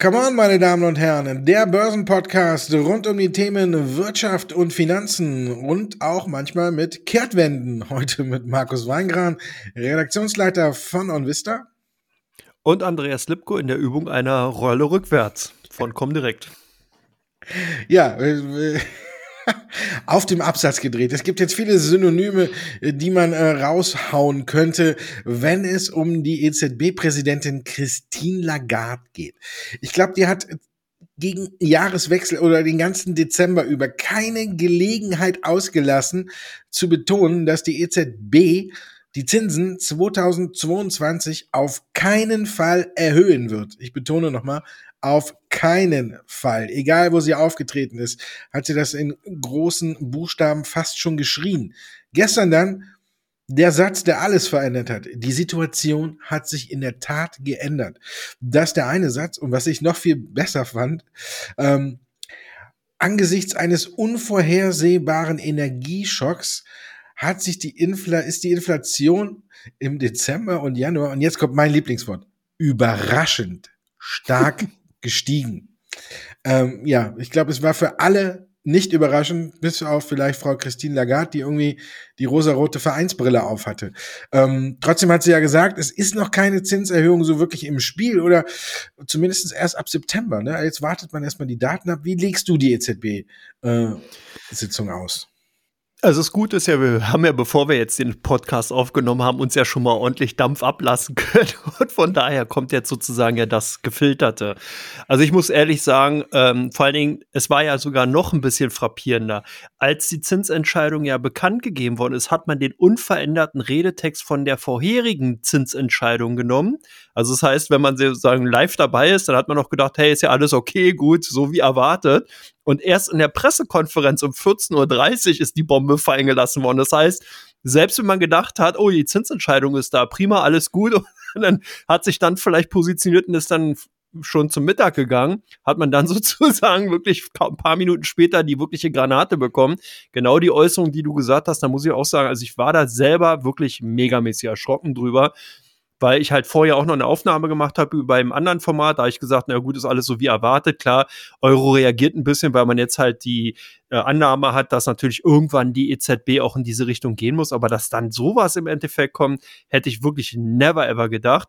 Come on, meine Damen und Herren, der Börsenpodcast rund um die Themen Wirtschaft und Finanzen und auch manchmal mit Kehrtwenden. Heute mit Markus Weingran, Redaktionsleiter von OnVista. Und Andreas Lipko in der Übung einer Rolle rückwärts von Comdirect. Ja, auf dem Absatz gedreht. Es gibt jetzt viele Synonyme, die man äh, raushauen könnte, wenn es um die EZB-Präsidentin Christine Lagarde geht. Ich glaube, die hat gegen Jahreswechsel oder den ganzen Dezember über keine Gelegenheit ausgelassen zu betonen, dass die EZB die Zinsen 2022 auf keinen Fall erhöhen wird. Ich betone nochmal, auf keinen Fall. Egal, wo sie aufgetreten ist, hat sie das in großen Buchstaben fast schon geschrien. Gestern dann der Satz, der alles verändert hat. Die Situation hat sich in der Tat geändert. Das ist der eine Satz. Und was ich noch viel besser fand, ähm, angesichts eines unvorhersehbaren Energieschocks hat sich die Infla ist die Inflation im Dezember und Januar, und jetzt kommt mein Lieblingswort, überraschend stark gestiegen. Ähm, ja, ich glaube, es war für alle nicht überraschend, bis auf vielleicht Frau Christine Lagarde, die irgendwie die rosarote Vereinsbrille auf hatte. Ähm, trotzdem hat sie ja gesagt, es ist noch keine Zinserhöhung so wirklich im Spiel oder zumindest erst ab September. Ne? Jetzt wartet man erstmal die Daten ab. Wie legst du die EZB-Sitzung äh, aus? Also das Gute ist ja, wir haben ja, bevor wir jetzt den Podcast aufgenommen haben, uns ja schon mal ordentlich Dampf ablassen können. Und von daher kommt jetzt sozusagen ja das Gefilterte. Also ich muss ehrlich sagen, ähm, vor allen Dingen, es war ja sogar noch ein bisschen frappierender. Als die Zinsentscheidung ja bekannt gegeben worden ist, hat man den unveränderten Redetext von der vorherigen Zinsentscheidung genommen. Also das heißt, wenn man sozusagen live dabei ist, dann hat man noch gedacht, hey, ist ja alles okay, gut, so wie erwartet. Und erst in der Pressekonferenz um 14.30 Uhr ist die Bombe fallen gelassen worden. Das heißt, selbst wenn man gedacht hat, oh, die Zinsentscheidung ist da, prima, alles gut, und dann hat sich dann vielleicht positioniert und ist dann schon zum Mittag gegangen, hat man dann sozusagen wirklich ein paar Minuten später die wirkliche Granate bekommen. Genau die Äußerung, die du gesagt hast, da muss ich auch sagen, also ich war da selber wirklich megamäßig erschrocken drüber weil ich halt vorher auch noch eine Aufnahme gemacht habe bei einem anderen Format. Da habe ich gesagt, na gut, ist alles so wie erwartet. Klar, Euro reagiert ein bisschen, weil man jetzt halt die äh, Annahme hat, dass natürlich irgendwann die EZB auch in diese Richtung gehen muss. Aber dass dann sowas im Endeffekt kommt, hätte ich wirklich never ever gedacht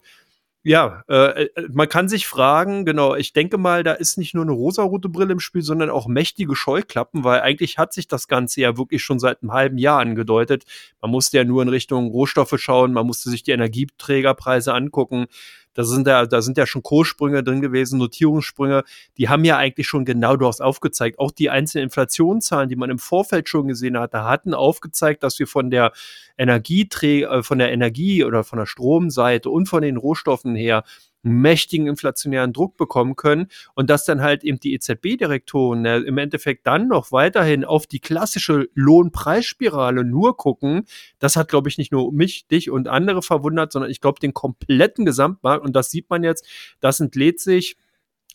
ja, äh, äh, man kann sich fragen, genau, ich denke mal, da ist nicht nur eine rosarote Brille im Spiel, sondern auch mächtige Scheuklappen, weil eigentlich hat sich das Ganze ja wirklich schon seit einem halben Jahr angedeutet. Man musste ja nur in Richtung Rohstoffe schauen, man musste sich die Energieträgerpreise angucken. Da sind ja, da sind ja schon Kurssprünge drin gewesen, Notierungssprünge. Die haben ja eigentlich schon genau das aufgezeigt. Auch die einzelnen Inflationszahlen, die man im Vorfeld schon gesehen hatte, hatten aufgezeigt, dass wir von der Energieträger, äh, von der Energie oder von der Stromseite und von den Rohstoffen her mächtigen inflationären Druck bekommen können und dass dann halt eben die EZB-Direktoren äh, im Endeffekt dann noch weiterhin auf die klassische Lohnpreisspirale nur gucken, das hat, glaube ich, nicht nur mich, dich und andere verwundert, sondern ich glaube den kompletten Gesamtmarkt und das sieht man jetzt, das entlädt sich.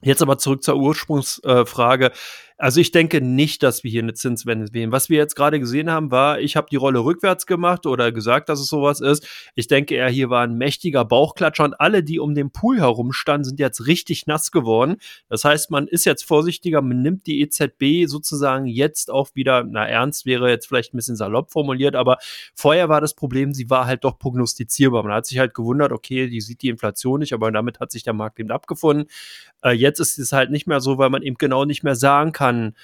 Jetzt aber zurück zur Ursprungsfrage. Äh, also ich denke nicht, dass wir hier eine Zinswende sehen. Was wir jetzt gerade gesehen haben, war, ich habe die Rolle rückwärts gemacht oder gesagt, dass es sowas ist. Ich denke eher, hier war ein mächtiger Bauchklatscher und alle, die um den Pool herum standen, sind jetzt richtig nass geworden. Das heißt, man ist jetzt vorsichtiger, man nimmt die EZB sozusagen jetzt auch wieder, na ernst wäre jetzt vielleicht ein bisschen salopp formuliert, aber vorher war das Problem, sie war halt doch prognostizierbar. Man hat sich halt gewundert, okay, die sieht die Inflation nicht, aber damit hat sich der Markt eben abgefunden. Äh, jetzt ist es halt nicht mehr so, weil man eben genau nicht mehr sagen kann, kann,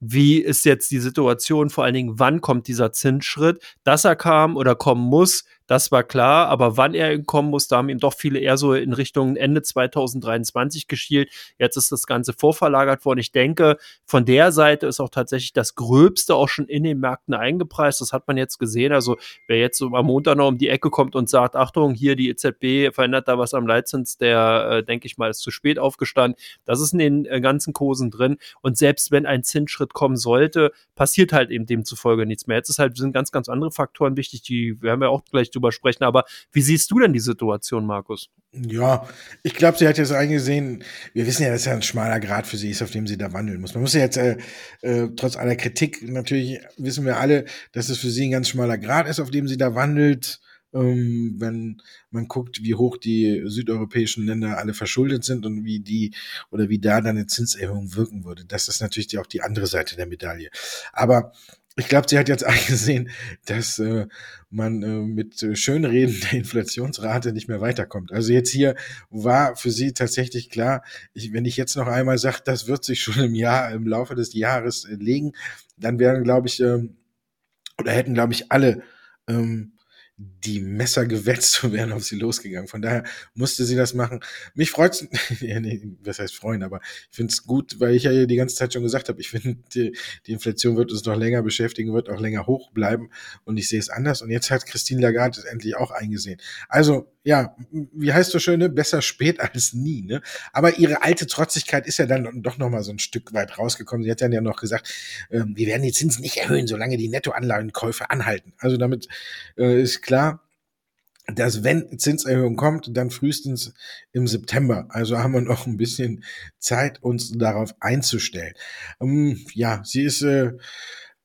wie ist jetzt die Situation, vor allen Dingen, wann kommt dieser Zinsschritt, dass er kam oder kommen muss, das war klar, aber wann er kommen muss, da haben ihm doch viele eher so in Richtung Ende 2023 geschielt. Jetzt ist das Ganze vorverlagert worden. Ich denke, von der Seite ist auch tatsächlich das Gröbste auch schon in den Märkten eingepreist. Das hat man jetzt gesehen. Also wer jetzt am Montag noch um die Ecke kommt und sagt, Achtung, hier die EZB verändert da was am Leitzins, der, äh, denke ich mal, ist zu spät aufgestanden. Das ist in den äh, ganzen Kursen drin. Und selbst wenn ein Zinsschritt kommen sollte, passiert halt eben demzufolge nichts mehr. Jetzt ist halt, sind ganz, ganz andere Faktoren wichtig, die werden wir auch gleich drüber sprechen. Aber wie siehst du denn die Situation, Markus? Ja, ich glaube, sie hat jetzt eingesehen, wir wissen ja, dass ja ein schmaler Grad für sie ist, auf dem sie da wandeln muss. Man muss ja jetzt, äh, äh, trotz aller Kritik, natürlich wissen wir alle, dass es für sie ein ganz schmaler Grad ist, auf dem sie da wandelt. ähm, wenn man guckt, wie hoch die südeuropäischen Länder alle verschuldet sind und wie die oder wie da dann eine Zinserhöhung wirken würde. Das ist natürlich auch die andere Seite der Medaille. Aber ich glaube, sie hat jetzt eingesehen, dass äh, man äh, mit äh, Schönreden der Inflationsrate nicht mehr weiterkommt. Also jetzt hier war für sie tatsächlich klar, ich, wenn ich jetzt noch einmal sage, das wird sich schon im Jahr, im Laufe des Jahres äh, legen, dann werden, glaube ich, ähm, oder hätten, glaube ich, alle ähm, die Messer gewetzt zu werden auf sie losgegangen. Von daher musste sie das machen. Mich freut's, ja, nee, was heißt freuen, aber ich finde es gut, weil ich ja die ganze Zeit schon gesagt habe, ich finde, die, die, Inflation wird uns noch länger beschäftigen, wird auch länger hoch bleiben und ich sehe es anders. Und jetzt hat Christine Lagarde es endlich auch eingesehen. Also, ja, wie heißt so schön, ne? besser spät als nie, ne? Aber ihre alte Trotzigkeit ist ja dann doch noch mal so ein Stück weit rausgekommen. Sie hat dann ja noch gesagt, äh, wir werden die Zinsen nicht erhöhen, solange die Nettoanlagenkäufe anhalten. Also damit äh, ist klar, dass wenn Zinserhöhung kommt, dann frühestens im September. Also haben wir noch ein bisschen Zeit, uns darauf einzustellen. Ähm, ja, sie ist, äh,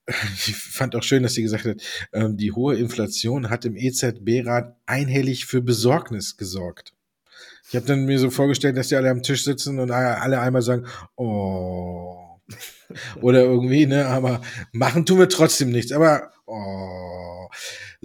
ich fand auch schön, dass sie gesagt hat, äh, die hohe Inflation hat im EZB-Rat einhellig für Besorgnis gesorgt. Ich habe dann mir so vorgestellt, dass die alle am Tisch sitzen und alle einmal sagen, oh. Oder irgendwie, ne, aber machen tun wir trotzdem nichts. Aber oh.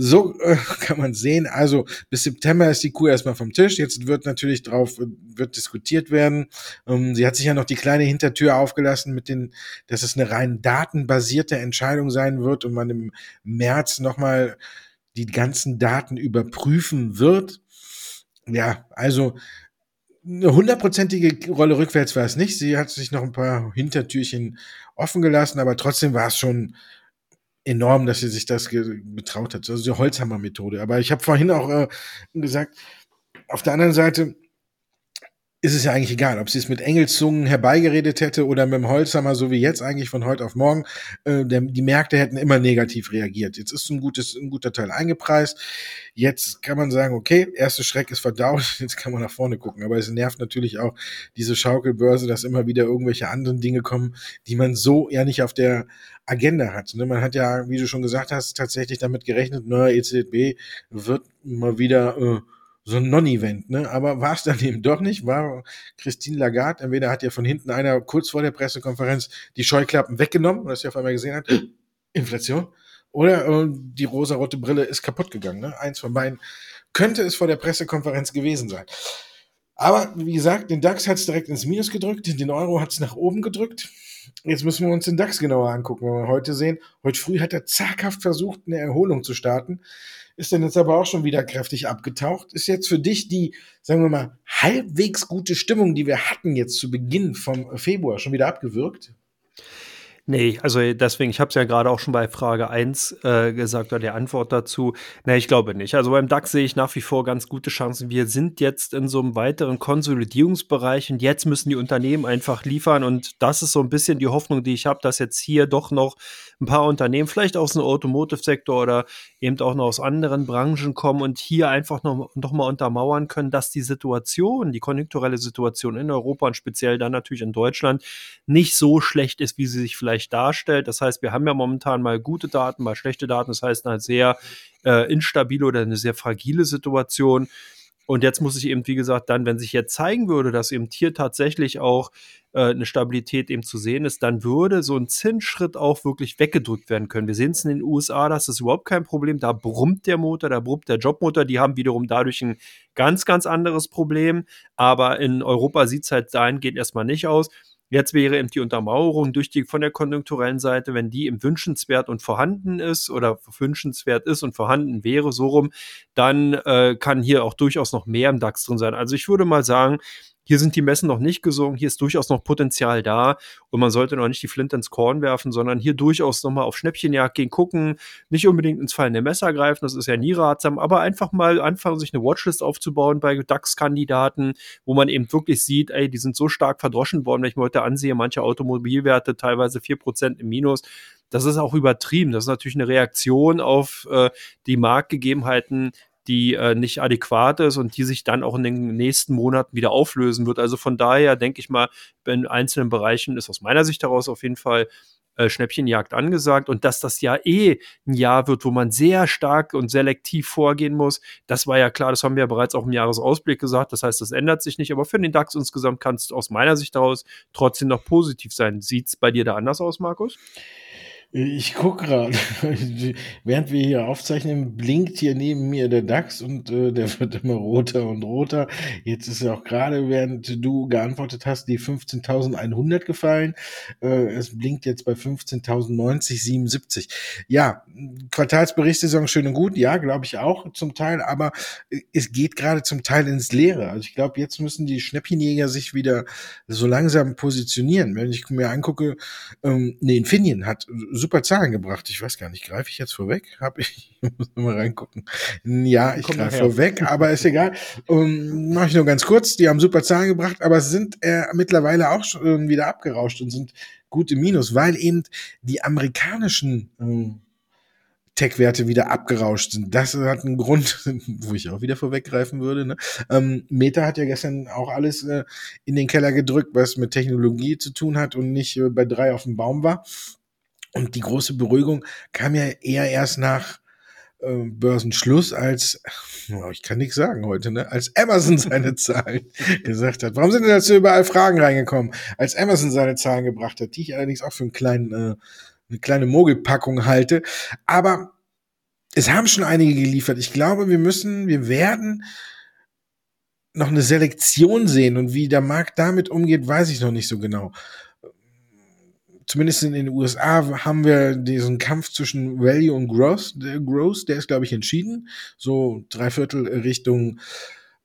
So äh, kann man sehen. Also bis September ist die Kuh erstmal vom Tisch. Jetzt wird natürlich drauf, wird diskutiert werden. Ähm, sie hat sich ja noch die kleine Hintertür aufgelassen mit den, dass es eine rein datenbasierte Entscheidung sein wird und man im März nochmal die ganzen Daten überprüfen wird. Ja, also eine hundertprozentige Rolle rückwärts war es nicht. Sie hat sich noch ein paar Hintertürchen offen gelassen, aber trotzdem war es schon enorm, dass sie sich das getraut hat. Also die Holzhammer-Methode. Aber ich habe vorhin auch äh, gesagt, auf der anderen Seite ist es ja eigentlich egal, ob sie es mit Engelszungen herbeigeredet hätte oder mit dem Holzhammer, so wie jetzt eigentlich von heute auf morgen. Äh, der, die Märkte hätten immer negativ reagiert. Jetzt ist ein, gutes, ein guter Teil eingepreist. Jetzt kann man sagen, okay, erste Schreck ist verdaut, jetzt kann man nach vorne gucken. Aber es nervt natürlich auch diese Schaukelbörse, dass immer wieder irgendwelche anderen Dinge kommen, die man so ja nicht auf der Agenda hat. Ne? Man hat ja, wie du schon gesagt hast, tatsächlich damit gerechnet, neuer EZB wird mal wieder äh, so ein Non-Event, ne? Aber war es dann eben doch nicht, war Christine Lagarde, entweder hat ja von hinten einer kurz vor der Pressekonferenz die Scheuklappen weggenommen, was sie auf einmal gesehen hat, Inflation, oder äh, die rosarote Brille ist kaputt gegangen, ne? Eins von beiden könnte es vor der Pressekonferenz gewesen sein. Aber wie gesagt, den DAX hat es direkt ins Minus gedrückt, den Euro hat es nach oben gedrückt. Jetzt müssen wir uns den DAX genauer angucken, wenn wir heute sehen. Heute früh hat er zaghaft versucht, eine Erholung zu starten ist dann jetzt aber auch schon wieder kräftig abgetaucht. Ist jetzt für dich die, sagen wir mal, halbwegs gute Stimmung, die wir hatten jetzt zu Beginn vom Februar, schon wieder abgewirkt? Nee, also deswegen, ich habe es ja gerade auch schon bei Frage 1 äh, gesagt oder der Antwort dazu. Nee, ich glaube nicht. Also beim DAX sehe ich nach wie vor ganz gute Chancen. Wir sind jetzt in so einem weiteren Konsolidierungsbereich und jetzt müssen die Unternehmen einfach liefern und das ist so ein bisschen die Hoffnung, die ich habe, dass jetzt hier doch noch ein paar Unternehmen, vielleicht aus dem Automotive-Sektor oder eben auch noch aus anderen Branchen kommen und hier einfach noch, noch mal untermauern können, dass die Situation, die konjunkturelle Situation in Europa und speziell dann natürlich in Deutschland nicht so schlecht ist, wie sie sich vielleicht darstellt. Das heißt, wir haben ja momentan mal gute Daten, mal schlechte Daten. Das heißt, eine sehr äh, instabile oder eine sehr fragile Situation. Und jetzt muss ich eben, wie gesagt, dann, wenn sich jetzt zeigen würde, dass eben hier tatsächlich auch äh, eine Stabilität eben zu sehen ist, dann würde so ein Zinsschritt auch wirklich weggedrückt werden können. Wir sehen es in den USA, das ist überhaupt kein Problem. Da brummt der Motor, da brummt der Jobmotor. Die haben wiederum dadurch ein ganz, ganz anderes Problem. Aber in Europa sieht es halt dahingehend erstmal nicht aus. Jetzt wäre eben die Untermauerung durch die von der konjunkturellen Seite, wenn die im wünschenswert und vorhanden ist oder wünschenswert ist und vorhanden wäre, so rum, dann äh, kann hier auch durchaus noch mehr im DAX drin sein. Also ich würde mal sagen, hier sind die Messen noch nicht gesungen, hier ist durchaus noch Potenzial da und man sollte noch nicht die Flint ins Korn werfen, sondern hier durchaus nochmal auf Schnäppchenjagd gehen, gucken, nicht unbedingt ins fallende Messer greifen, das ist ja nie ratsam, aber einfach mal anfangen, sich eine Watchlist aufzubauen bei DAX-Kandidaten, wo man eben wirklich sieht, ey, die sind so stark verdroschen worden, wenn ich mir heute ansehe, manche Automobilwerte teilweise 4% im Minus, das ist auch übertrieben. Das ist natürlich eine Reaktion auf äh, die Marktgegebenheiten, die äh, nicht adäquat ist und die sich dann auch in den nächsten Monaten wieder auflösen wird. Also von daher denke ich mal, in einzelnen Bereichen ist aus meiner Sicht heraus auf jeden Fall äh, Schnäppchenjagd angesagt und dass das ja eh ein Jahr wird, wo man sehr stark und selektiv vorgehen muss, das war ja klar, das haben wir ja bereits auch im Jahresausblick gesagt, das heißt, das ändert sich nicht, aber für den DAX insgesamt kann es aus meiner Sicht daraus trotzdem noch positiv sein. Sieht es bei dir da anders aus, Markus? Ich gucke gerade, während wir hier aufzeichnen, blinkt hier neben mir der DAX und äh, der wird immer roter und roter. Jetzt ist ja auch gerade, während du geantwortet hast, die 15.100 gefallen. Äh, es blinkt jetzt bei 15.090,77. Ja, Quartalsberichtssaison schön und gut, ja, glaube ich auch zum Teil, aber es geht gerade zum Teil ins Leere. Also ich glaube, jetzt müssen die Schnäppchenjäger sich wieder so langsam positionieren. Wenn ich mir angucke, ähm, nee, Infineon hat super Zahlen gebracht. Ich weiß gar nicht, greife ich jetzt vorweg? Hab ich, ich muss mal reingucken. Ja, ich greife vorweg, aber ist egal. Um, ähm, Mache ich nur ganz kurz. Die haben super Zahlen gebracht, aber sind äh, mittlerweile auch schon wieder abgerauscht und sind gute Minus, weil eben die amerikanischen ähm, Tech-Werte wieder abgerauscht sind. Das hat einen Grund, wo ich auch wieder vorweggreifen würde. Ne? Ähm, Meta hat ja gestern auch alles äh, in den Keller gedrückt, was mit Technologie zu tun hat und nicht äh, bei drei auf dem Baum war. Und die große Beruhigung kam ja eher erst nach äh, Börsenschluss, als, ich kann nichts sagen heute, ne, als Amazon seine Zahlen gesagt hat. Warum sind denn dazu überall Fragen reingekommen? Als Amazon seine Zahlen gebracht hat, die ich allerdings auch für einen kleinen, äh, eine kleine Mogelpackung halte. Aber es haben schon einige geliefert. Ich glaube, wir müssen, wir werden noch eine Selektion sehen und wie der Markt damit umgeht, weiß ich noch nicht so genau zumindest in den USA haben wir diesen Kampf zwischen Value und Growth. Der Growth, der ist, glaube ich, entschieden. So drei Viertel Richtung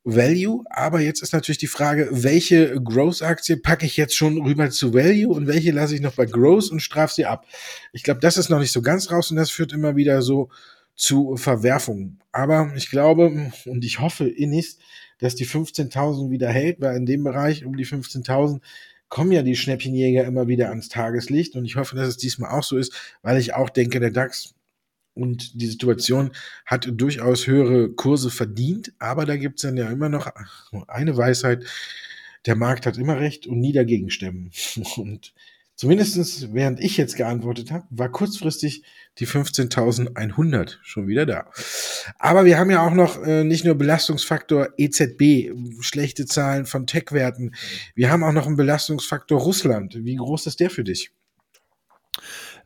Value. Aber jetzt ist natürlich die Frage, welche Growth-Aktie packe ich jetzt schon rüber zu Value und welche lasse ich noch bei Growth und strafe sie ab. Ich glaube, das ist noch nicht so ganz raus und das führt immer wieder so zu Verwerfungen. Aber ich glaube und ich hoffe innigst, dass die 15.000 wieder hält, weil in dem Bereich um die 15.000 kommen ja die Schnäppchenjäger immer wieder ans Tageslicht. Und ich hoffe, dass es diesmal auch so ist, weil ich auch denke, der DAX und die Situation hat durchaus höhere Kurse verdient, aber da gibt es dann ja immer noch eine Weisheit, der Markt hat immer recht und nie dagegen stimmen. Und Zumindestens während ich jetzt geantwortet habe, war kurzfristig die 15.100 schon wieder da. Aber wir haben ja auch noch äh, nicht nur Belastungsfaktor EZB, schlechte Zahlen von Tech-Werten, wir haben auch noch einen Belastungsfaktor Russland. Wie groß ist der für dich?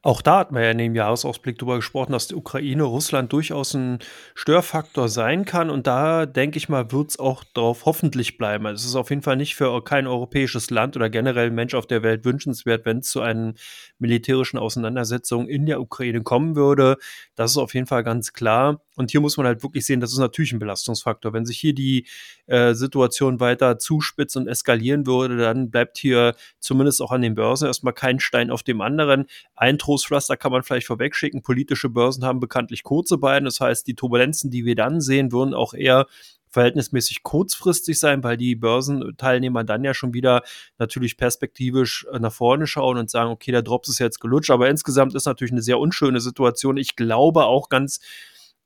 Auch da hat man ja in dem Jahresausblick darüber gesprochen, dass die Ukraine Russland durchaus ein Störfaktor sein kann. Und da denke ich mal, wird es auch darauf hoffentlich bleiben. Also es ist auf jeden Fall nicht für kein europäisches Land oder generell Mensch auf der Welt wünschenswert, wenn es zu einer militärischen Auseinandersetzung in der Ukraine kommen würde. Das ist auf jeden Fall ganz klar. Und hier muss man halt wirklich sehen, das ist natürlich ein Belastungsfaktor. Wenn sich hier die äh, Situation weiter zuspitzt und eskalieren würde, dann bleibt hier zumindest auch an den Börsen erstmal kein Stein auf dem anderen. Ein Trostpflaster kann man vielleicht vorwegschicken. Politische Börsen haben bekanntlich kurze Beine. Das heißt, die Turbulenzen, die wir dann sehen, würden auch eher verhältnismäßig kurzfristig sein, weil die Börsenteilnehmer dann ja schon wieder natürlich perspektivisch äh, nach vorne schauen und sagen, okay, der Drops ist jetzt gelutscht. Aber insgesamt ist natürlich eine sehr unschöne Situation. Ich glaube auch ganz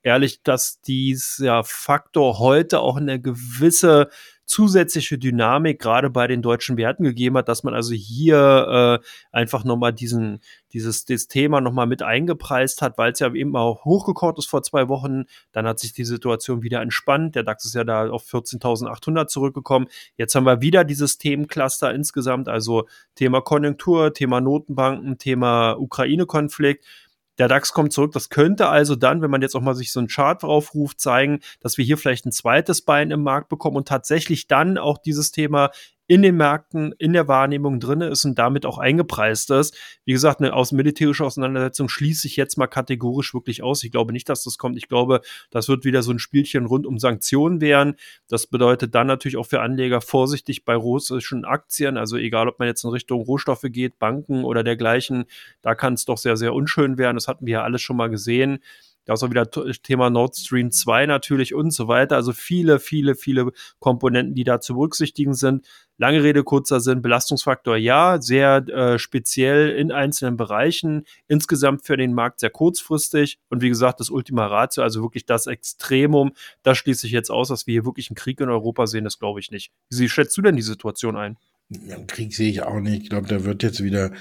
ehrlich, dass dieser Faktor heute auch eine gewisse zusätzliche Dynamik gerade bei den deutschen Werten gegeben hat, dass man also hier äh, einfach nochmal diesen, dieses das Thema nochmal mit eingepreist hat, weil es ja eben auch hochgekocht ist vor zwei Wochen. Dann hat sich die Situation wieder entspannt. Der DAX ist ja da auf 14.800 zurückgekommen. Jetzt haben wir wieder dieses Themencluster insgesamt, also Thema Konjunktur, Thema Notenbanken, Thema Ukraine-Konflikt. Der DAX kommt zurück. Das könnte also dann, wenn man jetzt auch mal sich so einen Chart draufruft, zeigen, dass wir hier vielleicht ein zweites Bein im Markt bekommen und tatsächlich dann auch dieses Thema in den Märkten, in der Wahrnehmung drin ist und damit auch eingepreist ist. Wie gesagt, eine aus militärische Auseinandersetzung schließe ich jetzt mal kategorisch wirklich aus. Ich glaube nicht, dass das kommt. Ich glaube, das wird wieder so ein Spielchen rund um Sanktionen werden. Das bedeutet dann natürlich auch für Anleger vorsichtig bei russischen Aktien. Also egal, ob man jetzt in Richtung Rohstoffe geht, Banken oder dergleichen, da kann es doch sehr, sehr unschön werden. Das hatten wir ja alles schon mal gesehen. Da ist auch wieder Thema Nord Stream 2 natürlich und so weiter. Also viele, viele, viele Komponenten, die da zu berücksichtigen sind. Lange Rede, kurzer Sinn, Belastungsfaktor ja, sehr äh, speziell in einzelnen Bereichen, insgesamt für den Markt sehr kurzfristig und wie gesagt, das Ultima Ratio, also wirklich das Extremum, das schließe ich jetzt aus, dass wir hier wirklich einen Krieg in Europa sehen, das glaube ich nicht. Wie schätzt du denn die Situation ein? Ja, Krieg sehe ich auch nicht. Ich glaube, da wird jetzt wieder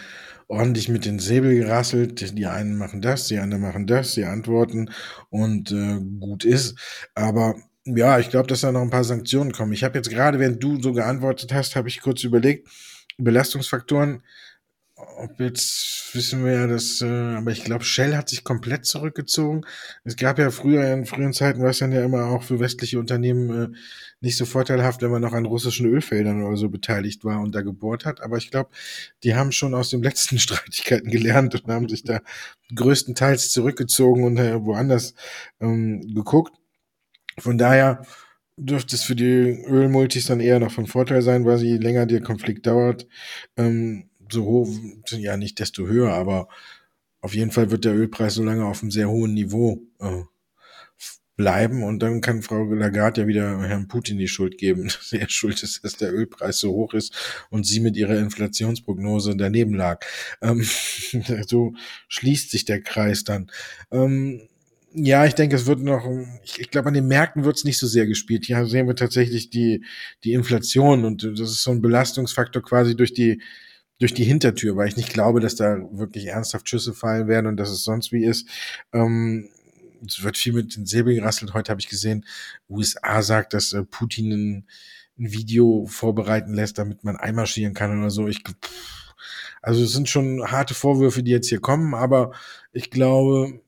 ordentlich mit den Säbel gerasselt. Die einen machen das, die anderen machen das, die antworten und äh, gut ist. Aber ja, ich glaube, dass da noch ein paar Sanktionen kommen. Ich habe jetzt gerade, während du so geantwortet hast, habe ich kurz überlegt, Belastungsfaktoren ob jetzt wissen wir ja, dass, äh, aber ich glaube, Shell hat sich komplett zurückgezogen. Es gab ja früher, in früheren Zeiten war es dann ja immer auch für westliche Unternehmen äh, nicht so vorteilhaft, wenn man noch an russischen Ölfeldern oder so beteiligt war und da gebohrt hat. Aber ich glaube, die haben schon aus den letzten Streitigkeiten gelernt und haben sich da größtenteils zurückgezogen und äh, woanders ähm, geguckt. Von daher dürfte es für die Ölmultis dann eher noch von Vorteil sein, weil je länger der Konflikt dauert, ähm, so hoch, ja nicht desto höher, aber auf jeden Fall wird der Ölpreis so lange auf einem sehr hohen Niveau äh, bleiben und dann kann Frau Lagarde ja wieder Herrn Putin die Schuld geben, dass er schuld ist, dass der Ölpreis so hoch ist und sie mit ihrer Inflationsprognose daneben lag. Ähm, so schließt sich der Kreis dann. Ähm, ja, ich denke, es wird noch, ich, ich glaube, an den Märkten wird es nicht so sehr gespielt. Hier sehen wir tatsächlich die, die Inflation und das ist so ein Belastungsfaktor quasi durch die, durch die Hintertür, weil ich nicht glaube, dass da wirklich ernsthaft Schüsse fallen werden und dass es sonst wie ist. Ähm, es wird viel mit den Säbeln gerasselt. Heute habe ich gesehen, USA sagt, dass äh, Putin ein, ein, Video vorbereiten lässt, damit man einmarschieren kann oder so. Ich, also es sind schon harte Vorwürfe, die jetzt hier kommen, aber ich glaube,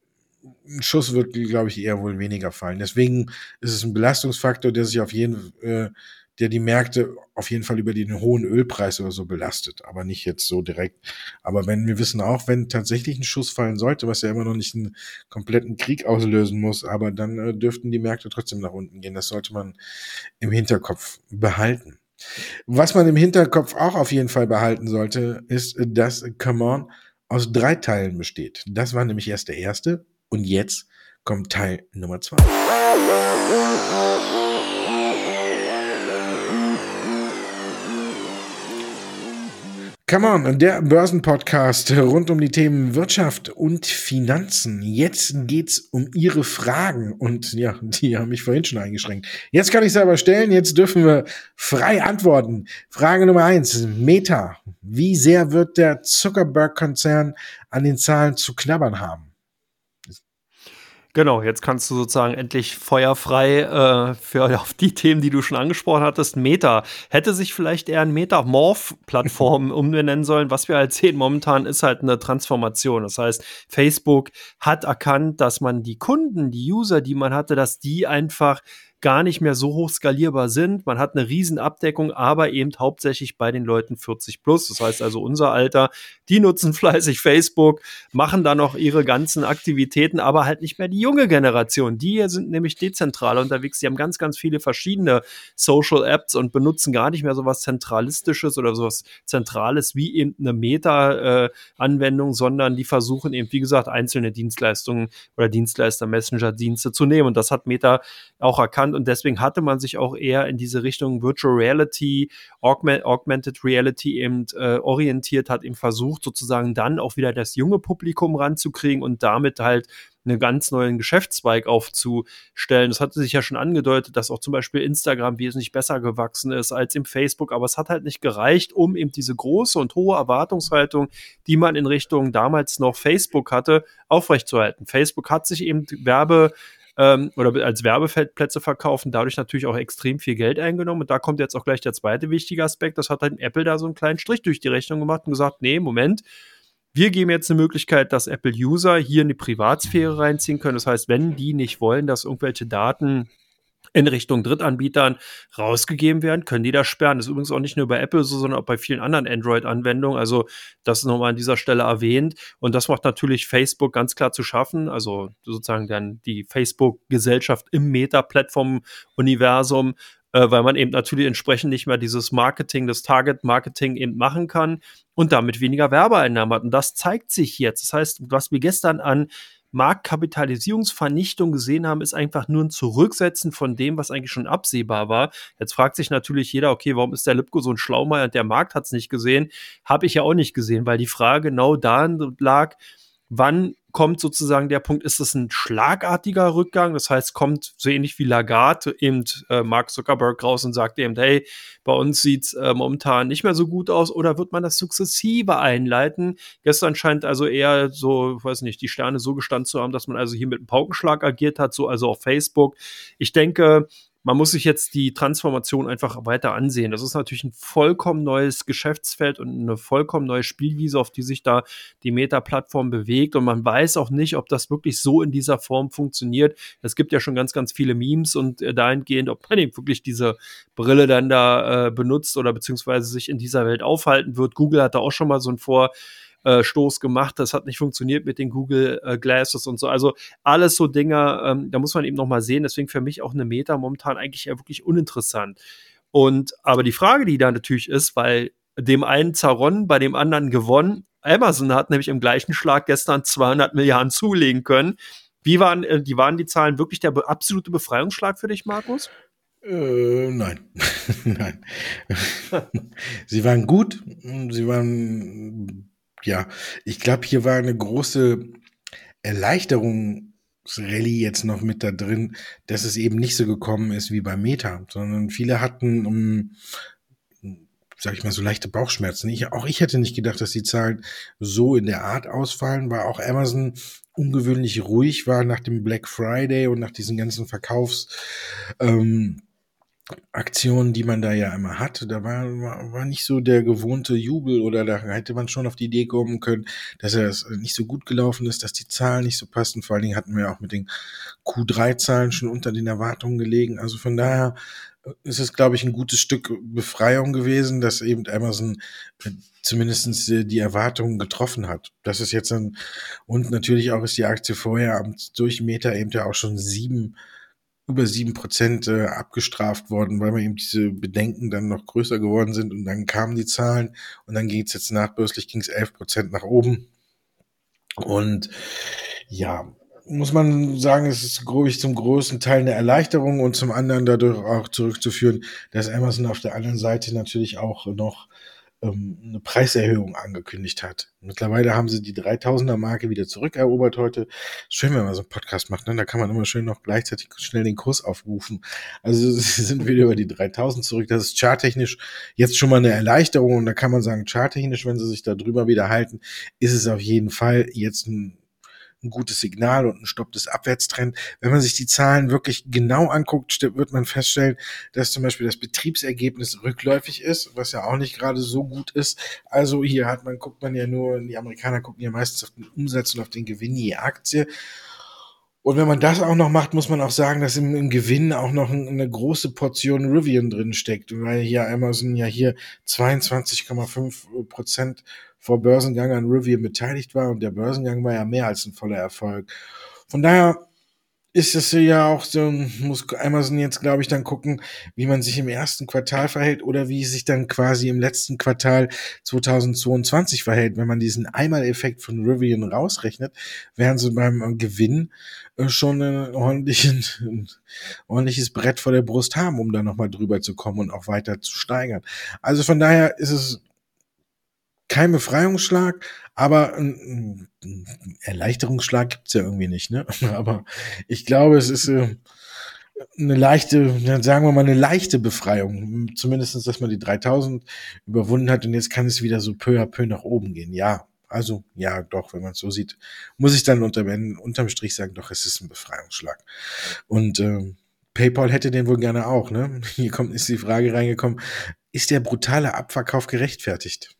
ein Schuss wird, glaube ich, eher wohl weniger fallen. Deswegen ist es ein Belastungsfaktor, der sich auf jeden äh, der die Märkte auf jeden Fall über den hohen Ölpreis oder so belastet, aber nicht jetzt so direkt. Aber wenn wir wissen auch, wenn tatsächlich ein Schuss fallen sollte, was ja immer noch nicht einen kompletten Krieg auslösen muss, aber dann äh, dürften die Märkte trotzdem nach unten gehen. Das sollte man im Hinterkopf behalten. Was man im Hinterkopf auch auf jeden Fall behalten sollte, ist, dass Come On aus drei Teilen besteht. Das war nämlich erst der erste und jetzt kommt Teil Nummer zwei. Come on, der Börsenpodcast rund um die Themen Wirtschaft und Finanzen. Jetzt geht's um Ihre Fragen und ja, die haben mich vorhin schon eingeschränkt. Jetzt kann ich selber stellen, jetzt dürfen wir frei antworten. Frage Nummer eins, Meta. Wie sehr wird der Zuckerberg-Konzern an den Zahlen zu knabbern haben? Genau, jetzt kannst du sozusagen endlich feuerfrei äh, für auf die Themen, die du schon angesprochen hattest. Meta hätte sich vielleicht eher ein Metamorph-Plattform umbenennen sollen. Was wir halt sehen momentan ist halt eine Transformation. Das heißt, Facebook hat erkannt, dass man die Kunden, die User, die man hatte, dass die einfach gar nicht mehr so hoch skalierbar sind. Man hat eine Riesenabdeckung, aber eben hauptsächlich bei den Leuten 40 plus. Das heißt also unser Alter, die nutzen fleißig Facebook, machen da noch ihre ganzen Aktivitäten, aber halt nicht mehr die junge Generation. Die hier sind nämlich dezentral unterwegs. Die haben ganz, ganz viele verschiedene Social Apps und benutzen gar nicht mehr so was Zentralistisches oder sowas Zentrales wie eben eine Meta-Anwendung, sondern die versuchen eben, wie gesagt, einzelne Dienstleistungen oder Dienstleister-Messenger-Dienste zu nehmen. Und das hat Meta auch erkannt und deswegen hatte man sich auch eher in diese Richtung Virtual Reality, Augment, Augmented Reality eben äh, orientiert, hat eben versucht, sozusagen dann auch wieder das junge Publikum ranzukriegen und damit halt einen ganz neuen Geschäftszweig aufzustellen. Das hatte sich ja schon angedeutet, dass auch zum Beispiel Instagram wesentlich besser gewachsen ist als im Facebook, aber es hat halt nicht gereicht, um eben diese große und hohe Erwartungshaltung, die man in Richtung damals noch Facebook hatte, aufrechtzuerhalten. Facebook hat sich eben Werbe ähm, oder als Werbefeldplätze verkaufen, dadurch natürlich auch extrem viel Geld eingenommen. Und da kommt jetzt auch gleich der zweite wichtige Aspekt. Das hat halt Apple da so einen kleinen Strich durch die Rechnung gemacht und gesagt, nee, Moment, wir geben jetzt eine Möglichkeit, dass Apple-User hier in die Privatsphäre reinziehen können. Das heißt, wenn die nicht wollen, dass irgendwelche Daten in Richtung Drittanbietern rausgegeben werden, können die das sperren. Das ist übrigens auch nicht nur bei Apple so, sondern auch bei vielen anderen Android-Anwendungen. Also das ist nochmal an dieser Stelle erwähnt. Und das macht natürlich Facebook ganz klar zu schaffen. Also sozusagen dann die Facebook-Gesellschaft im Meta-Plattform-Universum äh, weil man eben natürlich entsprechend nicht mehr dieses Marketing, das Target-Marketing eben machen kann und damit weniger Werbeeinnahmen hat. Und das zeigt sich jetzt. Das heißt, was wir gestern an Marktkapitalisierungsvernichtung gesehen haben, ist einfach nur ein Zurücksetzen von dem, was eigentlich schon absehbar war. Jetzt fragt sich natürlich jeder, okay, warum ist der Lipko so ein Schlaumeier und der Markt hat es nicht gesehen? Habe ich ja auch nicht gesehen, weil die Frage genau da lag, wann kommt sozusagen der Punkt, ist es ein schlagartiger Rückgang? Das heißt, kommt so ähnlich wie Lagarde eben äh, Mark Zuckerberg raus und sagt eben, hey, bei uns sieht's äh, momentan nicht mehr so gut aus oder wird man das sukzessive einleiten? Gestern scheint also eher so, weiß nicht, die Sterne so gestanden zu haben, dass man also hier mit einem Paukenschlag agiert hat, so also auf Facebook. Ich denke, man muss sich jetzt die Transformation einfach weiter ansehen. Das ist natürlich ein vollkommen neues Geschäftsfeld und eine vollkommen neue Spielwiese, auf die sich da die Meta-Plattform bewegt. Und man weiß auch nicht, ob das wirklich so in dieser Form funktioniert. Es gibt ja schon ganz, ganz viele Memes und äh, dahingehend, ob man wirklich diese Brille dann da äh, benutzt oder beziehungsweise sich in dieser Welt aufhalten wird. Google hatte auch schon mal so ein Vor äh, Stoß gemacht. Das hat nicht funktioniert mit den Google äh, Glasses und so. Also alles so Dinge, ähm, da muss man eben noch mal sehen. Deswegen für mich auch eine Meta momentan eigentlich eher wirklich uninteressant. Und aber die Frage, die da natürlich ist, weil dem einen zerronnen, bei dem anderen gewonnen. Amazon hat nämlich im gleichen Schlag gestern 200 Milliarden zulegen können. Wie waren, äh, die waren die Zahlen wirklich der absolute Befreiungsschlag für dich, Markus? Äh, nein. nein. sie waren gut. Sie waren ja, ich glaube, hier war eine große Erleichterungsrallye jetzt noch mit da drin, dass es eben nicht so gekommen ist wie bei Meta, sondern viele hatten, um, sag ich mal, so leichte Bauchschmerzen. Ich, auch ich hätte nicht gedacht, dass die Zahlen so in der Art ausfallen, weil auch Amazon ungewöhnlich ruhig war nach dem Black Friday und nach diesen ganzen Verkaufs. Ähm, Aktionen, die man da ja immer hat, da war, war, nicht so der gewohnte Jubel oder da hätte man schon auf die Idee kommen können, dass es nicht so gut gelaufen ist, dass die Zahlen nicht so passen. Vor allen Dingen hatten wir auch mit den Q3-Zahlen schon unter den Erwartungen gelegen. Also von daher ist es, glaube ich, ein gutes Stück Befreiung gewesen, dass eben Amazon äh, zumindestens äh, die Erwartungen getroffen hat. Das ist jetzt ein, und natürlich auch ist die Aktie vorher durch Meta eben ja auch schon sieben über sieben Prozent äh, abgestraft worden, weil man eben diese Bedenken dann noch größer geworden sind. Und dann kamen die Zahlen und dann geht es jetzt nachbörslich ging es elf Prozent nach oben. Und ja muss man sagen, es ist glaube ich zum größten Teil eine Erleichterung und zum anderen dadurch auch zurückzuführen, dass Amazon auf der anderen Seite natürlich auch noch ähm, eine Preiserhöhung angekündigt hat. Mittlerweile haben sie die 3000er Marke wieder zurückerobert heute. Schön, wenn man so einen Podcast macht, ne? da kann man immer schön noch gleichzeitig schnell den Kurs aufrufen. Also sie sind wieder über die 3000 zurück. Das ist charttechnisch jetzt schon mal eine Erleichterung und da kann man sagen, charttechnisch, wenn sie sich da drüber wieder halten, ist es auf jeden Fall jetzt ein ein gutes Signal und ein Stopp des Abwärtstrend. Wenn man sich die Zahlen wirklich genau anguckt, wird man feststellen, dass zum Beispiel das Betriebsergebnis rückläufig ist, was ja auch nicht gerade so gut ist. Also hier hat man, guckt man ja nur, die Amerikaner gucken ja meistens auf den Umsatz und auf den Gewinn je Aktie. Und wenn man das auch noch macht, muss man auch sagen, dass im, im Gewinn auch noch eine große Portion Rivian drin steckt, weil hier Amazon ja hier 22,5 Prozent vor Börsengang an Rivian beteiligt war und der Börsengang war ja mehr als ein voller Erfolg. Von daher ist es ja auch so, muss Amazon jetzt, glaube ich, dann gucken, wie man sich im ersten Quartal verhält oder wie sich dann quasi im letzten Quartal 2022 verhält. Wenn man diesen Einmaleffekt von Rivian rausrechnet, wären sie beim Gewinn äh, schon ein, ein ordentliches Brett vor der Brust haben, um da nochmal drüber zu kommen und auch weiter zu steigern. Also von daher ist es kein Befreiungsschlag, aber ein, ein Erleichterungsschlag gibt's ja irgendwie nicht, ne? Aber ich glaube, es ist äh, eine leichte, sagen wir mal, eine leichte Befreiung. Zumindestens, dass man die 3000 überwunden hat und jetzt kann es wieder so peu à peu nach oben gehen. Ja, also ja, doch, wenn man es so sieht, muss ich dann unter, unterm Strich sagen, doch, es ist ein Befreiungsschlag. Und äh, PayPal hätte den wohl gerne auch, ne? Hier kommt, ist die Frage reingekommen, ist der brutale Abverkauf gerechtfertigt?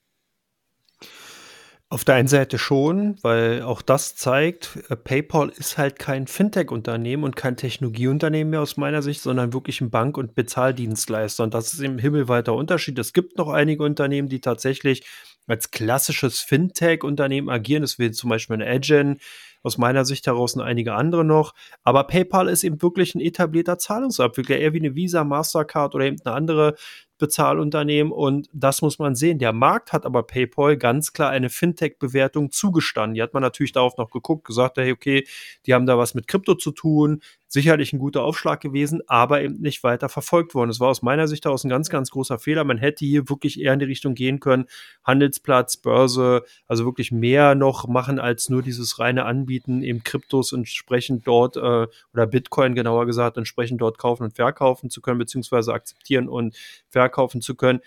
Auf der einen Seite schon, weil auch das zeigt, äh, PayPal ist halt kein Fintech-Unternehmen und kein Technologieunternehmen mehr aus meiner Sicht, sondern wirklich ein Bank- und Bezahldienstleister. Und das ist im himmelweiter Unterschied. Es gibt noch einige Unternehmen, die tatsächlich als klassisches Fintech-Unternehmen agieren. Das wäre zum Beispiel eine Adyen, aus meiner Sicht heraus und einige andere noch. Aber PayPal ist eben wirklich ein etablierter Zahlungsabwickler, eher wie eine Visa, Mastercard oder eben eine andere Bezahlunternehmen und das muss man sehen. Der Markt hat aber PayPal ganz klar eine Fintech-Bewertung zugestanden. Die hat man natürlich darauf noch geguckt, gesagt, hey, okay, die haben da was mit Krypto zu tun, sicherlich ein guter Aufschlag gewesen, aber eben nicht weiter verfolgt worden. Es war aus meiner Sicht daraus ein ganz, ganz großer Fehler. Man hätte hier wirklich eher in die Richtung gehen können, Handelsplatz, Börse, also wirklich mehr noch machen als nur dieses reine Anbieten, eben Kryptos entsprechend dort äh, oder Bitcoin genauer gesagt, entsprechend dort kaufen und verkaufen zu können, beziehungsweise akzeptieren und verkaufen zu können.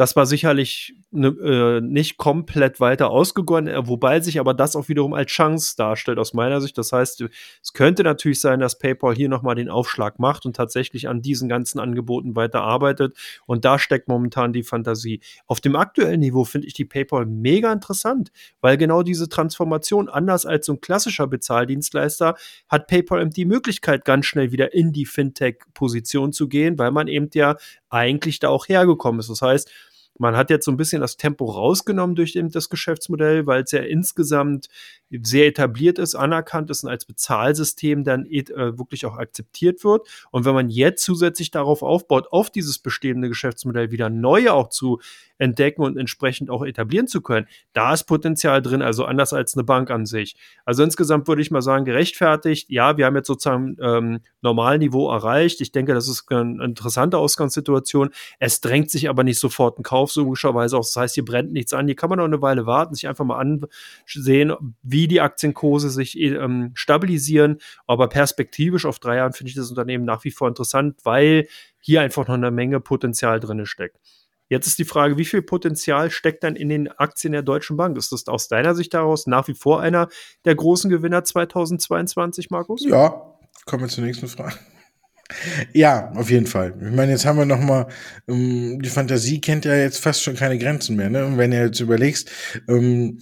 Das war sicherlich ne, äh, nicht komplett weiter ausgegoren, äh, wobei sich aber das auch wiederum als Chance darstellt aus meiner Sicht. Das heißt, es könnte natürlich sein, dass PayPal hier nochmal den Aufschlag macht und tatsächlich an diesen ganzen Angeboten weiter arbeitet. Und da steckt momentan die Fantasie. Auf dem aktuellen Niveau finde ich die PayPal mega interessant, weil genau diese Transformation, anders als so ein klassischer Bezahldienstleister, hat PayPal eben die Möglichkeit, ganz schnell wieder in die Fintech-Position zu gehen, weil man eben ja eigentlich da auch hergekommen ist. Das heißt, man hat jetzt so ein bisschen das Tempo rausgenommen durch das Geschäftsmodell, weil es ja insgesamt sehr etabliert ist, anerkannt ist und als Bezahlsystem dann äh, wirklich auch akzeptiert wird. Und wenn man jetzt zusätzlich darauf aufbaut, auf dieses bestehende Geschäftsmodell wieder neue auch zu entdecken und entsprechend auch etablieren zu können, da ist Potenzial drin, also anders als eine Bank an sich. Also insgesamt würde ich mal sagen, gerechtfertigt. Ja, wir haben jetzt sozusagen ähm, Normalniveau erreicht. Ich denke, das ist eine interessante Ausgangssituation. Es drängt sich aber nicht sofort ein Kauf, so logischerweise auch. Das heißt, hier brennt nichts an. Hier kann man noch eine Weile warten, sich einfach mal ansehen, wie die Aktienkurse sich ähm, stabilisieren. Aber perspektivisch auf drei Jahren finde ich das Unternehmen nach wie vor interessant, weil hier einfach noch eine Menge Potenzial drin steckt. Jetzt ist die Frage, wie viel Potenzial steckt dann in den Aktien der Deutschen Bank? Ist das aus deiner Sicht daraus nach wie vor einer der großen Gewinner 2022, Markus? Ja, kommen wir zur nächsten Frage. Ja, auf jeden Fall. Ich meine, jetzt haben wir noch mal ähm, die Fantasie kennt ja jetzt fast schon keine Grenzen mehr. Ne? Und wenn du jetzt überlegst, ähm,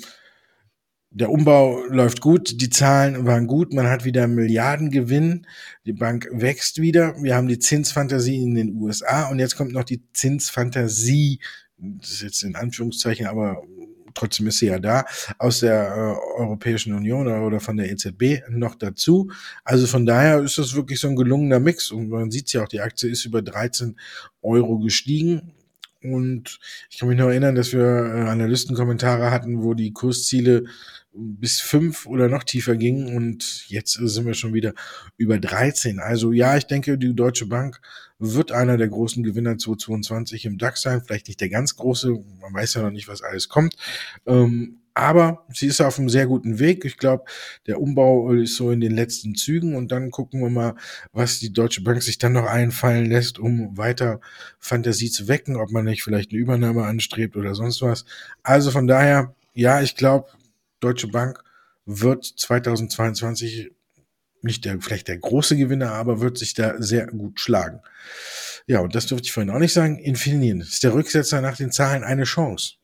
der Umbau läuft gut, die Zahlen waren gut, man hat wieder Milliardengewinn, die Bank wächst wieder, wir haben die Zinsfantasie in den USA und jetzt kommt noch die Zinsfantasie, das ist jetzt in Anführungszeichen, aber trotzdem ist sie ja da, aus der äh, Europäischen Union oder von der EZB noch dazu. Also von daher ist das wirklich so ein gelungener Mix und man sieht ja auch, die Aktie ist über 13 Euro gestiegen. Und ich kann mich noch erinnern, dass wir äh, Analystenkommentare hatten, wo die Kursziele bis fünf oder noch tiefer gingen und jetzt sind wir schon wieder über 13. Also ja, ich denke, die Deutsche Bank wird einer der großen Gewinner 2022 im DAX sein. Vielleicht nicht der ganz große, man weiß ja noch nicht, was alles kommt. Ähm, aber sie ist auf einem sehr guten Weg. Ich glaube, der Umbau ist so in den letzten Zügen und dann gucken wir mal, was die Deutsche Bank sich dann noch einfallen lässt, um weiter Fantasie zu wecken, ob man nicht vielleicht eine Übernahme anstrebt oder sonst was. Also von daher, ja, ich glaube, Deutsche Bank wird 2022 nicht der, vielleicht der große Gewinner, aber wird sich da sehr gut schlagen. Ja, und das durfte ich vorhin auch nicht sagen. Infineon ist der Rücksetzer nach den Zahlen eine Chance.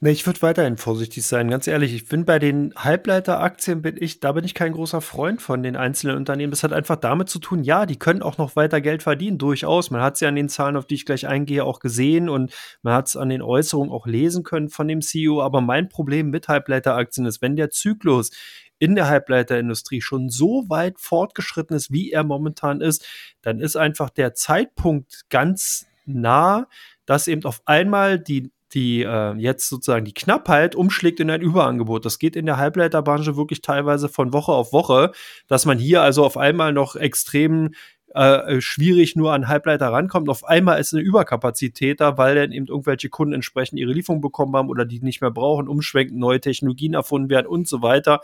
Nee, ich würde weiterhin vorsichtig sein, ganz ehrlich. Ich bin bei den Halbleiteraktien bin ich, da bin ich kein großer Freund von den einzelnen Unternehmen. Das hat einfach damit zu tun, ja, die können auch noch weiter Geld verdienen, durchaus. Man hat ja an den Zahlen, auf die ich gleich eingehe, auch gesehen und man hat es an den Äußerungen auch lesen können von dem CEO. Aber mein Problem mit Halbleiteraktien ist, wenn der Zyklus in der Halbleiterindustrie schon so weit fortgeschritten ist, wie er momentan ist, dann ist einfach der Zeitpunkt ganz nah, dass eben auf einmal die die äh, jetzt sozusagen die Knappheit umschlägt in ein Überangebot. Das geht in der Halbleiterbranche wirklich teilweise von Woche auf Woche, dass man hier also auf einmal noch extrem äh, schwierig nur an Halbleiter rankommt. Auf einmal ist eine Überkapazität da, weil dann eben irgendwelche Kunden entsprechend ihre Lieferung bekommen haben oder die nicht mehr brauchen, umschwenken, neue Technologien erfunden werden und so weiter.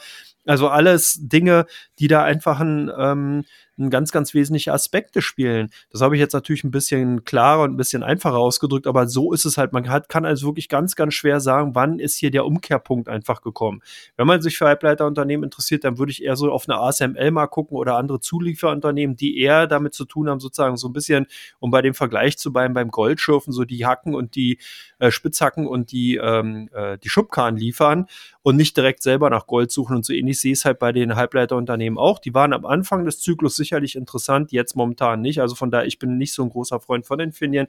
Also alles Dinge, die da einfach ein ähm, ein ganz, ganz wesentliche Aspekte spielen. Das habe ich jetzt natürlich ein bisschen klarer und ein bisschen einfacher ausgedrückt, aber so ist es halt. Man hat, kann also wirklich ganz, ganz schwer sagen, wann ist hier der Umkehrpunkt einfach gekommen. Wenn man sich für Halbleiterunternehmen interessiert, dann würde ich eher so auf eine ASML mal gucken oder andere Zulieferunternehmen, die eher damit zu tun haben, sozusagen so ein bisschen, um bei dem Vergleich zu bleiben, beim Goldschürfen, so die Hacken und die äh, Spitzhacken und die, ähm, äh, die Schubkarren liefern und nicht direkt selber nach Gold suchen. Und so ähnlich sehe ich es halt bei den Halbleiterunternehmen auch. Die waren am Anfang des Zyklus sicherlich interessant, jetzt momentan nicht. Also von daher, ich bin nicht so ein großer Freund von Infineon.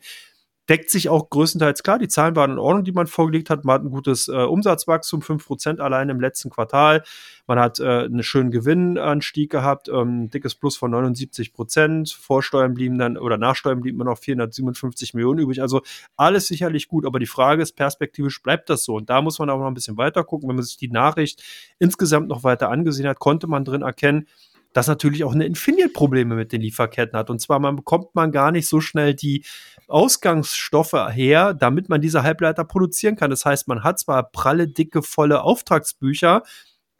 deckt sich auch größtenteils klar. Die Zahlen waren in Ordnung, die man vorgelegt hat. Man hat ein gutes äh, Umsatzwachstum, 5% allein im letzten Quartal. Man hat äh, einen schönen Gewinnanstieg gehabt, ähm, dickes Plus von 79 Prozent. Vorsteuern blieben dann oder Nachsteuern blieben noch 457 Millionen übrig. Also alles sicherlich gut, aber die Frage ist, perspektivisch bleibt das so? Und da muss man auch noch ein bisschen weiter gucken. Wenn man sich die Nachricht insgesamt noch weiter angesehen hat, konnte man drin erkennen, dass natürlich auch eine Infineon Probleme mit den Lieferketten hat. Und zwar man bekommt man gar nicht so schnell die Ausgangsstoffe her, damit man diese Halbleiter produzieren kann. Das heißt, man hat zwar pralle, dicke, volle Auftragsbücher,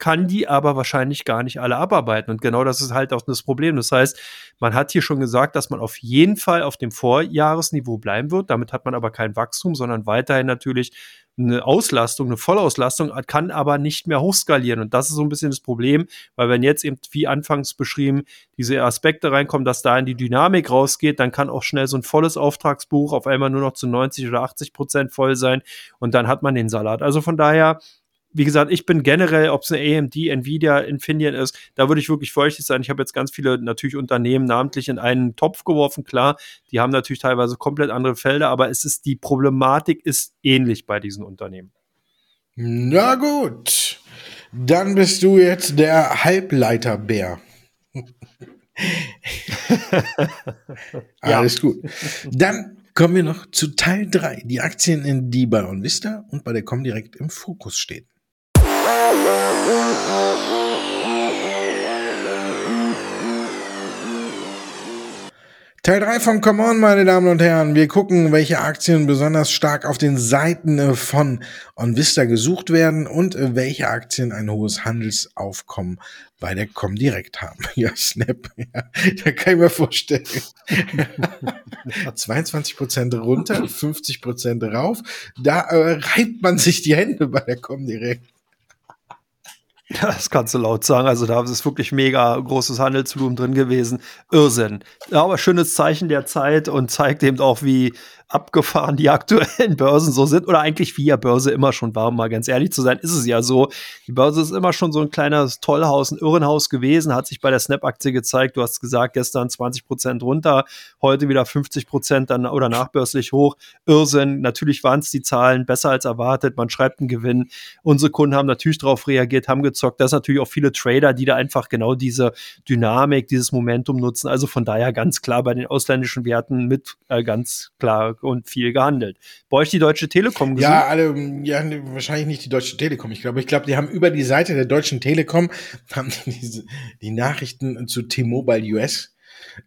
kann die aber wahrscheinlich gar nicht alle abarbeiten. Und genau das ist halt auch das Problem. Das heißt, man hat hier schon gesagt, dass man auf jeden Fall auf dem Vorjahresniveau bleiben wird. Damit hat man aber kein Wachstum, sondern weiterhin natürlich eine Auslastung, eine Vollauslastung, kann aber nicht mehr hochskalieren. Und das ist so ein bisschen das Problem, weil wenn jetzt eben, wie anfangs beschrieben, diese Aspekte reinkommen, dass da in die Dynamik rausgeht, dann kann auch schnell so ein volles Auftragsbuch auf einmal nur noch zu 90 oder 80 Prozent voll sein und dann hat man den Salat. Also von daher, wie gesagt, ich bin generell, ob es eine AMD, Nvidia, Infineon ist, da würde ich wirklich feuchtig sein. Ich habe jetzt ganz viele natürlich Unternehmen namentlich in einen Topf geworfen. Klar, die haben natürlich teilweise komplett andere Felder, aber es ist die Problematik ist ähnlich bei diesen Unternehmen. Na gut, dann bist du jetzt der Halbleiterbär. Alles gut. Dann kommen wir noch zu Teil 3, die Aktien, die bei OnVista und bei der Comdirect im Fokus stehen. Teil 3 von Come On, meine Damen und Herren. Wir gucken, welche Aktien besonders stark auf den Seiten von OnVista gesucht werden und welche Aktien ein hohes Handelsaufkommen bei der Comdirect haben. Ja, Snap, ja, da kann ich mir vorstellen. 22% runter, 50% rauf. Da äh, reibt man sich die Hände bei der Comdirect. Ja, das kannst du laut sagen. Also da ist wirklich mega großes Handelsvolumen drin gewesen. Irrsinn. Ja, aber schönes Zeichen der Zeit und zeigt eben auch, wie abgefahren die aktuellen Börsen so sind oder eigentlich wie ja Börse immer schon war, um mal ganz ehrlich zu sein, ist es ja so. Die Börse ist immer schon so ein kleines Tollhaus, ein Irrenhaus gewesen, hat sich bei der Snap-Aktie gezeigt. Du hast gesagt, gestern 20 Prozent runter, heute wieder 50 Prozent dann oder nachbörslich hoch. Irrsinn. Natürlich waren es die Zahlen besser als erwartet. Man schreibt einen Gewinn. Unsere Kunden haben natürlich darauf reagiert, haben gezockt. Das natürlich auch viele Trader, die da einfach genau diese Dynamik, dieses Momentum nutzen. Also von daher ganz klar bei den ausländischen Werten mit äh, ganz klar und viel gehandelt. Bei euch die Deutsche Telekom gesucht? Ja, alle, ja, wahrscheinlich nicht die Deutsche Telekom. Ich glaube, ich glaube, die haben über die Seite der Deutschen Telekom haben die, diese, die Nachrichten zu T-Mobile US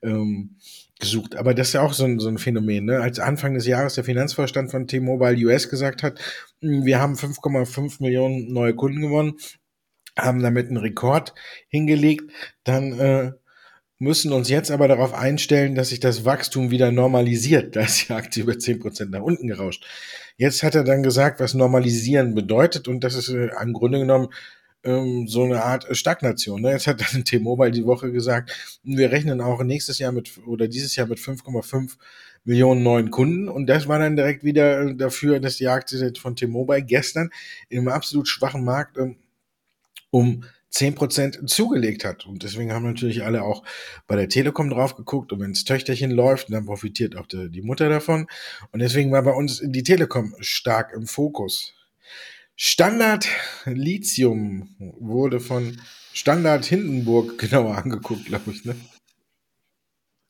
ähm, gesucht. Aber das ist ja auch so ein, so ein Phänomen. Ne? Als Anfang des Jahres der Finanzvorstand von T-Mobile US gesagt hat, hm, wir haben 5,5 Millionen neue Kunden gewonnen, haben damit einen Rekord hingelegt, dann äh, müssen uns jetzt aber darauf einstellen, dass sich das Wachstum wieder normalisiert. Da ist die Aktie über zehn Prozent nach unten gerauscht. Jetzt hat er dann gesagt, was normalisieren bedeutet und das ist äh, im Grunde genommen ähm, so eine Art Stagnation. Ne? Jetzt hat dann T-Mobile die Woche gesagt, wir rechnen auch nächstes Jahr mit oder dieses Jahr mit 5,5 Millionen neuen Kunden und das war dann direkt wieder dafür, dass die Aktie von T-Mobile gestern in einem absolut schwachen Markt ähm, um 10% zugelegt hat. Und deswegen haben natürlich alle auch bei der Telekom drauf geguckt. Und wenn das Töchterchen läuft, dann profitiert auch die, die Mutter davon. Und deswegen war bei uns die Telekom stark im Fokus. Standard Lithium wurde von Standard Hindenburg genauer angeguckt, glaube ich. Ne?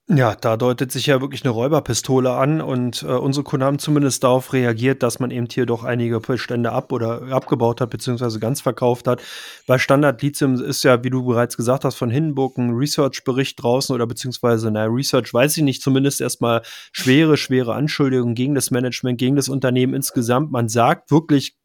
Ja, da deutet sich ja wirklich eine Räuberpistole an und äh, unsere Kunden haben zumindest darauf reagiert, dass man eben hier doch einige Bestände ab oder abgebaut hat, beziehungsweise ganz verkauft hat. Bei Standard Lithium ist ja, wie du bereits gesagt hast, von Hindenburg ein Research-Bericht draußen oder beziehungsweise, naja, Research weiß ich nicht, zumindest erstmal schwere, schwere Anschuldigungen gegen das Management, gegen das Unternehmen insgesamt. Man sagt wirklich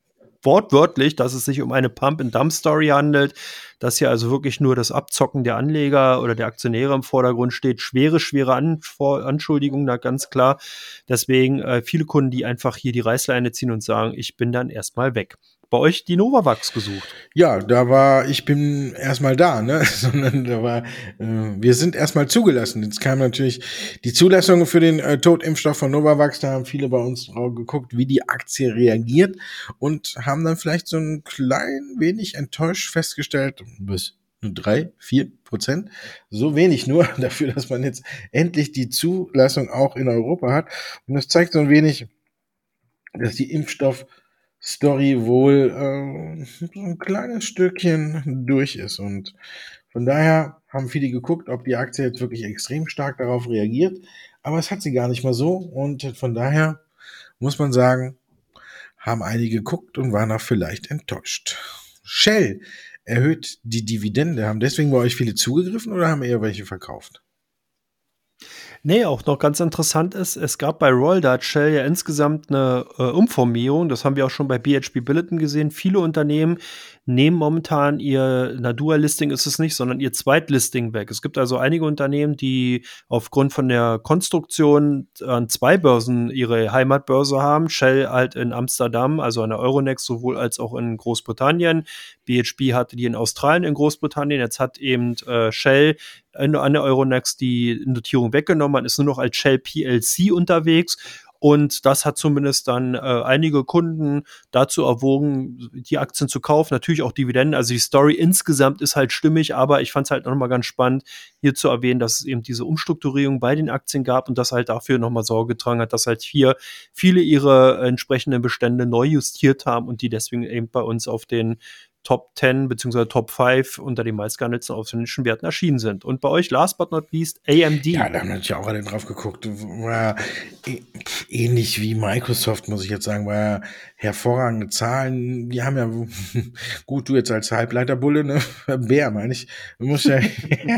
wortwörtlich, dass es sich um eine Pump-and-Dump-Story handelt, dass hier also wirklich nur das Abzocken der Anleger oder der Aktionäre im Vordergrund steht. Schwere, schwere An Anschuldigungen, da ganz klar. Deswegen äh, viele Kunden, die einfach hier die Reißleine ziehen und sagen, ich bin dann erstmal weg bei euch die Novavax gesucht? Ja, da war, ich bin erstmal da, ne? Sondern da war, äh, wir sind erstmal zugelassen. Jetzt kam natürlich die Zulassung für den äh, Totimpfstoff von Novavax. Da haben viele bei uns drauf geguckt, wie die Aktie reagiert und haben dann vielleicht so ein klein wenig enttäuscht festgestellt, bis Nur drei, vier Prozent. So wenig nur dafür, dass man jetzt endlich die Zulassung auch in Europa hat. Und das zeigt so ein wenig, dass die Impfstoff-Story wohl äh, so ein kleines Stückchen durch ist. Und von daher haben viele geguckt, ob die Aktie jetzt wirklich extrem stark darauf reagiert. Aber es hat sie gar nicht mal so. Und von daher muss man sagen, haben einige geguckt und waren auch vielleicht enttäuscht. Shell erhöht die Dividende. Haben deswegen bei euch viele zugegriffen oder haben eher welche verkauft? Nee, auch noch ganz interessant ist, es gab bei Royal Dutch Shell ja insgesamt eine äh, Umformierung. Das haben wir auch schon bei BHP Billiton gesehen. Viele Unternehmen nehmen momentan ihr, na Dual-Listing ist es nicht, sondern ihr Zweitlisting weg. Es gibt also einige Unternehmen, die aufgrund von der Konstruktion an zwei Börsen ihre Heimatbörse haben. Shell halt in Amsterdam, also an der Euronext, sowohl als auch in Großbritannien. BHP hatte die in Australien, in Großbritannien. Jetzt hat eben äh, Shell an der Euronext die Notierung weggenommen. Man ist nur noch als Shell PLC unterwegs und das hat zumindest dann äh, einige Kunden dazu erwogen, die Aktien zu kaufen. Natürlich auch Dividenden. Also die Story insgesamt ist halt stimmig, aber ich fand es halt nochmal ganz spannend, hier zu erwähnen, dass es eben diese Umstrukturierung bei den Aktien gab und das halt dafür nochmal Sorge getragen hat, dass halt hier viele ihre entsprechenden Bestände neu justiert haben und die deswegen eben bei uns auf den Top 10 bzw. Top 5 unter den meistgehandelten ausländischen Werten erschienen sind. Und bei euch, last but not least, AMD. Ja, da haben natürlich auch alle drauf geguckt. War ähnlich wie Microsoft, muss ich jetzt sagen, war hervorragende Zahlen. Die haben ja, gut, du jetzt als Halbleiterbulle, ne? Bär, meine ich. Muss ja,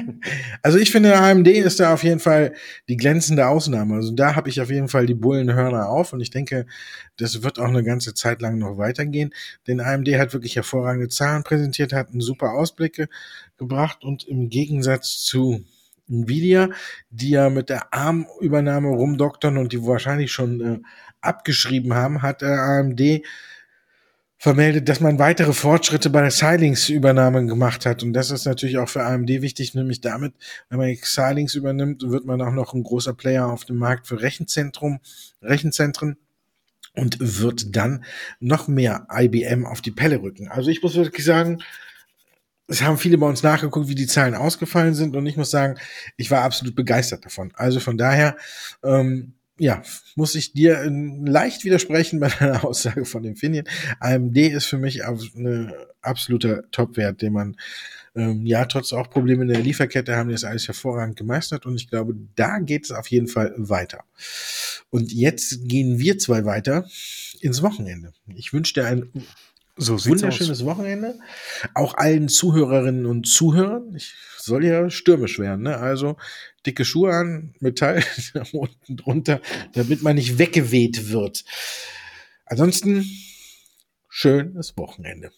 also ich finde, AMD ist da auf jeden Fall die glänzende Ausnahme. Also da habe ich auf jeden Fall die Bullenhörner auf und ich denke, das wird auch eine ganze Zeit lang noch weitergehen. Denn AMD hat wirklich hervorragende Zahlen präsentiert, hat einen super Ausblicke gebracht und im Gegensatz zu Nvidia, die ja mit der ARM-Übernahme rumdoktern und die wahrscheinlich schon äh, abgeschrieben haben, hat AMD vermeldet, dass man weitere Fortschritte bei der Xilinx-Übernahme gemacht hat. Und das ist natürlich auch für AMD wichtig, nämlich damit, wenn man Xilinx übernimmt, wird man auch noch ein großer Player auf dem Markt für Rechenzentrum, Rechenzentren und wird dann noch mehr IBM auf die Pelle rücken. Also ich muss wirklich sagen, es haben viele bei uns nachgeguckt, wie die Zahlen ausgefallen sind und ich muss sagen, ich war absolut begeistert davon. Also von daher, ähm, ja, muss ich dir leicht widersprechen bei deiner Aussage von Infineon. AMD ist für mich ein absoluter Topwert, den man ähm, ja, trotz auch Probleme in der Lieferkette haben die das alles hervorragend gemeistert und ich glaube, da geht es auf jeden Fall weiter. Und jetzt gehen wir zwei weiter ins Wochenende. Ich wünsche dir ein so wunderschönes aus. Wochenende. Auch allen Zuhörerinnen und Zuhörern. Ich soll ja stürmisch werden, ne? Also dicke Schuhe an, Metall unten drunter, damit man nicht weggeweht wird. Ansonsten schönes Wochenende.